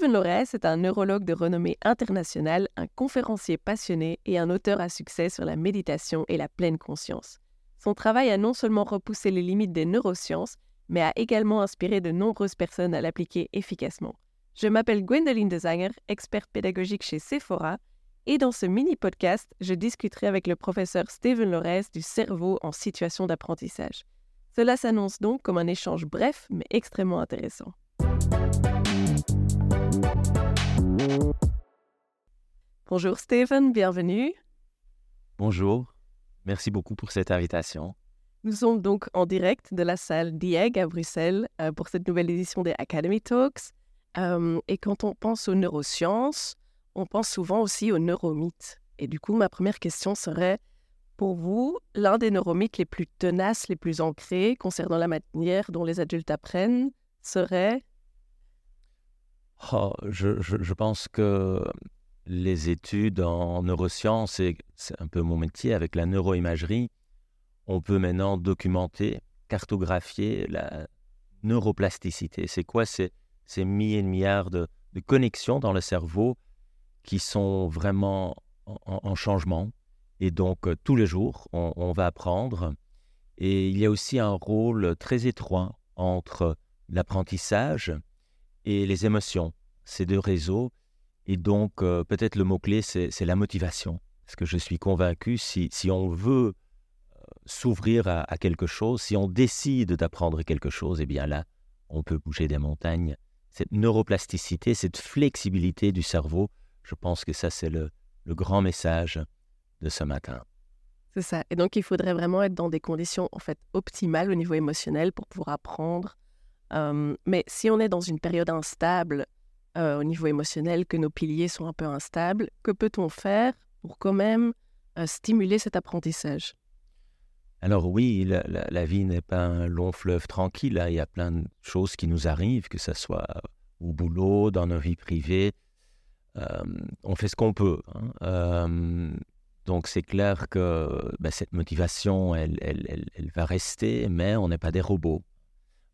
Stephen Lorès est un neurologue de renommée internationale, un conférencier passionné et un auteur à succès sur la méditation et la pleine conscience. Son travail a non seulement repoussé les limites des neurosciences, mais a également inspiré de nombreuses personnes à l'appliquer efficacement. Je m'appelle Gwendoline Desanger, experte pédagogique chez Sephora, et dans ce mini-podcast, je discuterai avec le professeur Stephen Lorès du cerveau en situation d'apprentissage. Cela s'annonce donc comme un échange bref mais extrêmement intéressant. Bonjour Stephen, bienvenue. Bonjour, merci beaucoup pour cette invitation. Nous sommes donc en direct de la salle Dieg à Bruxelles euh, pour cette nouvelle édition des Academy Talks. Euh, et quand on pense aux neurosciences, on pense souvent aussi aux neuromythes. Et du coup, ma première question serait, pour vous, l'un des neuromythes les plus tenaces, les plus ancrés concernant la manière dont les adultes apprennent serait oh, je, pense que les études en neurosciences, c'est un peu mon métier avec la neuroimagerie, on peut maintenant documenter, cartographier la neuroplasticité. C'est quoi ces, ces milliers de milliards de, connexions dans le cerveau qui sont vraiment en, changement? Et donc, euh, tous les jours, on, va apprendre. Et il y a aussi un rôle très étroit entre l'apprentissage et les émotions, ces deux réseaux. Et donc, euh, peut-être le mot-clé, c'est la motivation. Parce que je suis convaincu, si, on veut euh, s'ouvrir à, quelque chose, si on décide d'apprendre quelque chose, eh bien là, on peut bouger des montagnes. Cette neuroplasticité, cette flexibilité du cerveau, je pense que ça, c'est le, grand message de ce matin. C'est ça. Et donc, il faudrait vraiment être dans des conditions en fait optimales au niveau émotionnel pour pouvoir apprendre. Mais si on est dans une période instable euh, au niveau émotionnel, que nos piliers sont un peu instables, que peut-on faire pour quand même euh, stimuler cet apprentissage? Alors oui, la, vie n'est pas un long fleuve tranquille. Hein. Il y a plein de choses qui nous arrivent, que ce soit au boulot, dans nos vies privées. Euh, on fait ce qu'on peut. Hein. Euh, donc c'est clair que ben, cette motivation, elle, va rester, mais on n'est pas des robots.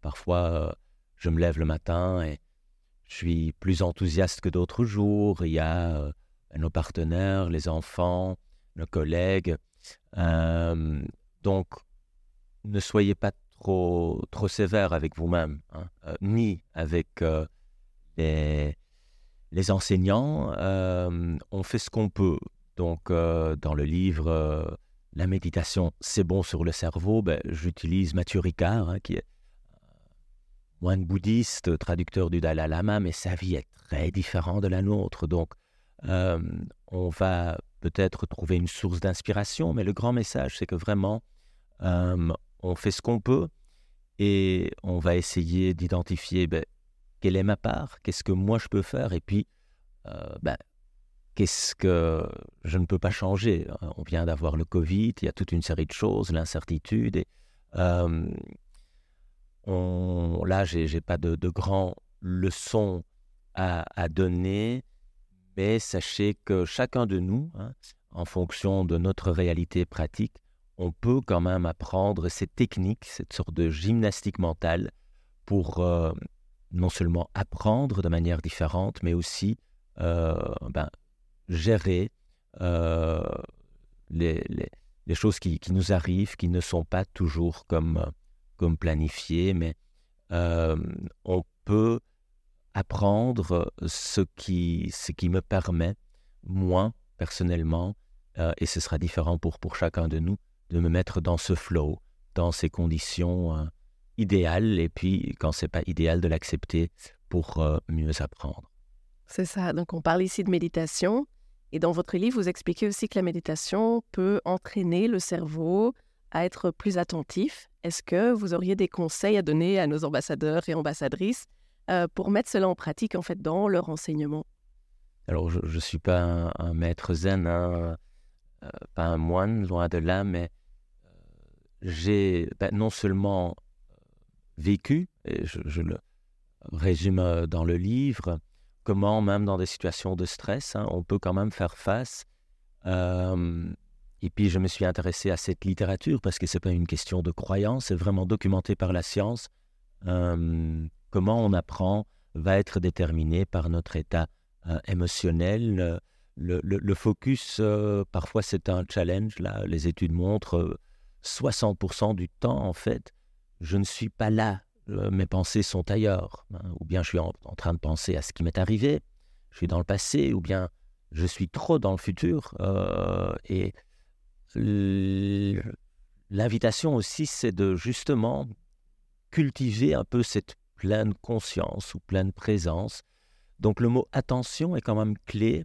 Parfois, euh, je me lève le matin et je suis plus enthousiaste que d'autres jours. Il y a nos partenaires, les enfants, nos collègues. donc, ne soyez pas trop, trop sévère avec vous-même, hein, ni avec les, enseignants, euh, on fait ce qu'on peut. Donc, euh, dans le livre euh, La méditation, c'est bon sur le cerveau, ben, j'utilise Mathieu Ricard, hein, qui est moine bouddhiste, traducteur du Dalai Lama, mais sa vie est très différente de la nôtre. Donc, on va peut-être trouver une source d'inspiration, mais le grand message, c'est que vraiment, on fait ce qu'on peut et on va essayer d'identifier ben, quelle est ma part, qu'est-ce que moi je peux faire, et puis euh, ben, qu'est-ce que je ne peux pas changer. On vient d'avoir le Covid, il y a toute une série de choses, l'incertitude. Et, euh, on, là, je n'ai pas de, de grandes leçons à, donner, mais sachez que chacun de nous, hein, en fonction de notre réalité pratique, on peut quand même apprendre ces techniques, cette sorte de gymnastique mentale pour euh, non seulement apprendre de manière différente, mais aussi euh, ben, gérer euh, les, choses qui, nous arrivent, qui ne sont pas toujours comme, comme planifiées, mais euh, on peut apprendre ce qui, ce qui me permet, moi, personnellement, et ce sera différent pour, pour chacun de nous, de me mettre dans ce flow, dans ces conditions idéal et puis quand c'est pas idéal de l'accepter pour euh, mieux apprendre. C'est ça. Donc on parle ici de méditation et dans votre livre vous expliquez aussi que la méditation peut entraîner le cerveau à être plus attentif. Est-ce que vous auriez des conseils à donner à nos ambassadeurs et ambassadrices euh, pour mettre cela en pratique en fait dans leur enseignement? Alors je ne suis pas un, maître zen, hein, euh, pas un moine, loin de là, mais j'ai ben, non seulement vécu, et je, le résume euh, dans le livre, comment même dans des situations de stress, hein, on peut quand même faire face. Et puis je me suis intéressé à cette littérature parce que ce n'est pas une question de croyance, c'est vraiment documenté par la science. Euh, comment on apprend va être déterminé par notre état euh, émotionnel. Le, focus, euh, parfois c'est un challenge. Là, les études montrent 60% du temps, en fait, je ne suis pas là. mes pensées sont ailleurs. Hein. ou bien je suis en, train de penser à ce qui m'est arrivé, je suis dans le passé, ou bien je suis trop dans le futur. et l'invitation aussi, c'est de justement cultiver un peu cette pleine conscience ou pleine présence. Donc le mot attention est quand même clé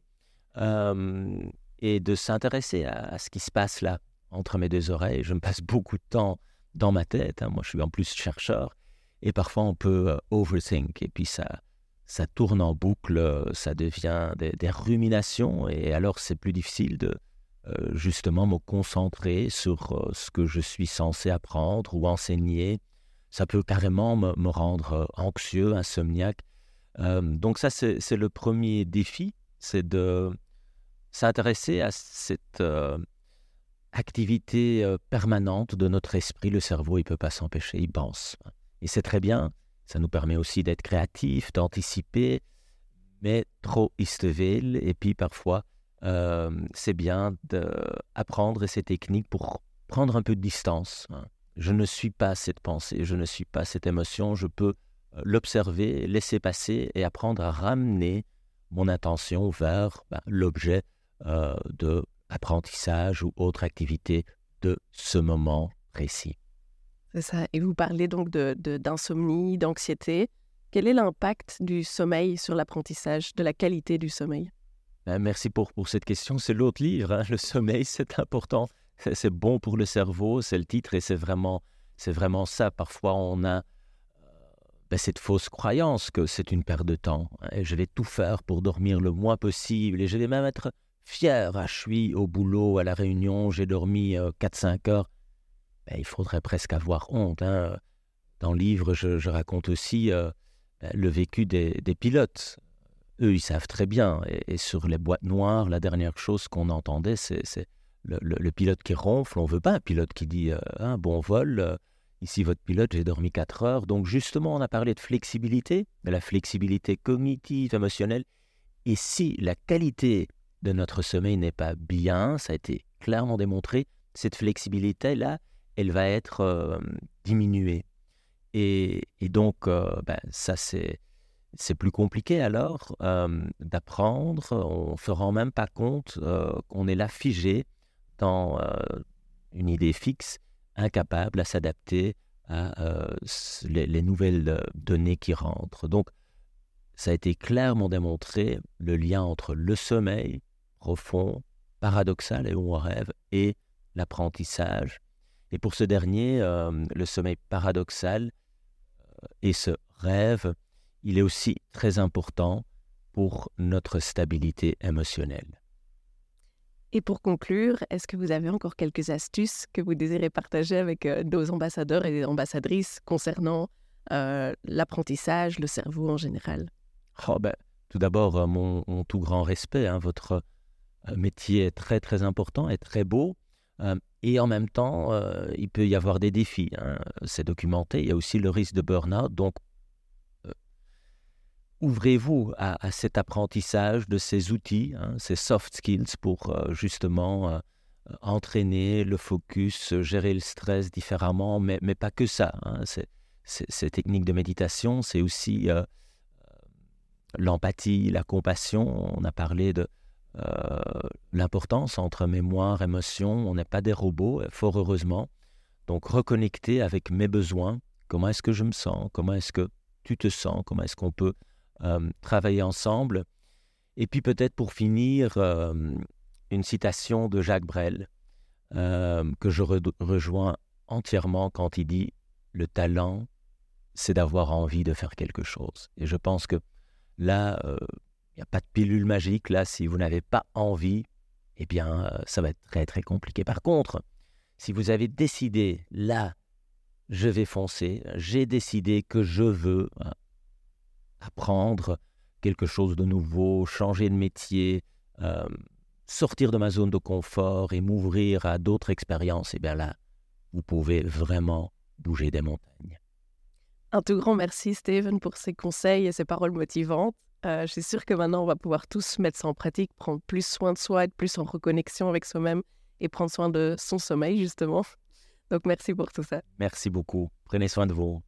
euh, et de s'intéresser à, ce qui se passe là entre mes deux oreilles. Je me passe beaucoup de temps dans ma tête. Hein. Moi, je suis en plus chercheur et parfois on peut euh, overthink et puis ça, ça tourne en boucle, ça devient des, ruminations et alors c'est plus difficile de euh, justement me concentrer sur ce que je suis censé apprendre ou enseigner ça peut carrément me, rendre euh, anxieux, insomniaque. Euh, donc ça, c'est le premier défi, c'est de s'intéresser à cette euh, activité permanente de notre esprit. Le cerveau, il ne peut pas s'empêcher, il pense. Et c'est très bien, ça nous permet aussi d'être créatifs, d'anticiper, mais trop istevel. Et puis parfois, c'est bien d'apprendre ces techniques pour prendre un peu de distance. Hein je ne suis pas cette pensée, je ne suis pas cette émotion, je peux euh, l'observer, laisser passer et apprendre à ramener mon attention vers ben, l'objet euh, de ou autre activité de ce moment précis. C'est ça. Et vous parlez donc d'insomnie, de, d'anxiété. Quel est l'impact du sommeil sur l'apprentissage, de la qualité du sommeil? Merci pour, pour cette question. C'est l'autre livre. Hein. Le sommeil, c'est important c'est bon pour le cerveau, c'est le titre, et c'est vraiment, vraiment ça. Parfois, on a euh, ben, cette fausse croyance que c'est une perte de temps, hein, et je vais tout faire pour dormir le moins possible, et je vais même être fier. Ah, je suis au boulot, à la réunion, j'ai dormi 4-5 euh, heures. Ben, il faudrait presque avoir honte. Hein. Dans le livre, je, raconte aussi euh, ben, le vécu des, pilotes. Eux, ils savent très bien. Et, sur les boîtes noires, la dernière chose qu'on entendait, c'est le, pilote qui ronfle, on veut pas un pilote qui dit un euh, hein, bon vol, euh, ici votre pilote, j'ai dormi 4 heures. Donc justement, on a parlé de flexibilité, de la flexibilité cognitive, émotionnelle. Et si la qualité de notre sommeil n'est pas bien, ça a été clairement démontré, cette flexibilité-là, elle va être euh, diminuée. Et, donc, ben, ça, c'est, c'est plus compliqué alors d'apprendre. On ne se rend même pas compte qu'on est là figé euh, une idée fixe, incapable à s'adapter à les, nouvelles données qui rentrent. Donc, ça a été clairement démontré, le lien entre le sommeil profond, paradoxal et où on rêve, et l'apprentissage. Et pour ce dernier, le sommeil paradoxal et ce rêve, il est aussi très important pour notre stabilité émotionnelle. Et pour conclure, est-ce que vous avez encore quelques astuces que vous désirez partager avec euh, nos ambassadeurs et ambassadrices concernant euh, l'apprentissage, le cerveau en général? Oh ben, Tout d'abord, euh, mon, tout grand respect. Hein, votre métier est très très important et très beau. et en même temps, il peut y avoir des défis. Hein. C'est documenté. Il y a aussi le risque de burn-out. Donc, ouvrez-vous à, cet apprentissage de ces outils, hein, ces soft skills pour euh, justement euh, entraîner le focus, gérer le stress différemment, mais, pas que ça. Hein, ces techniques de méditation, c'est aussi euh, l'empathie, la compassion. On a parlé de l'importance entre mémoire, émotion. On n'est pas des robots, fort heureusement. Donc reconnecter avec mes besoins. Comment est-ce que je me sens? Comment est-ce que tu te sens? Comment est-ce qu'on peut euh, travailler ensemble. Et puis peut-être pour finir, euh, une citation de Jacques Brel euh, que je rejoins entièrement quand il dit Le talent, c'est d'avoir envie de faire quelque chose. Et je pense que là, il n'y a pas de pilule magique. Là, si vous n'avez pas envie, eh bien, ça va être très très compliqué. Par contre, si vous avez décidé, là, je vais foncer, j'ai décidé que je veux hein, apprendre quelque chose de nouveau, changer de métier, euh, sortir de ma zone de confort et m'ouvrir à d'autres expériences, et eh bien là, vous pouvez vraiment bouger des montagnes. Un tout grand merci, Steven, pour ces conseils et ces paroles motivantes. Euh, je suis sûre que maintenant, on va pouvoir tous mettre ça en pratique, prendre plus soin de soi, être plus en reconnexion avec soi-même et prendre soin de son sommeil, justement. Donc, merci pour tout ça. Merci beaucoup. Prenez soin de vous.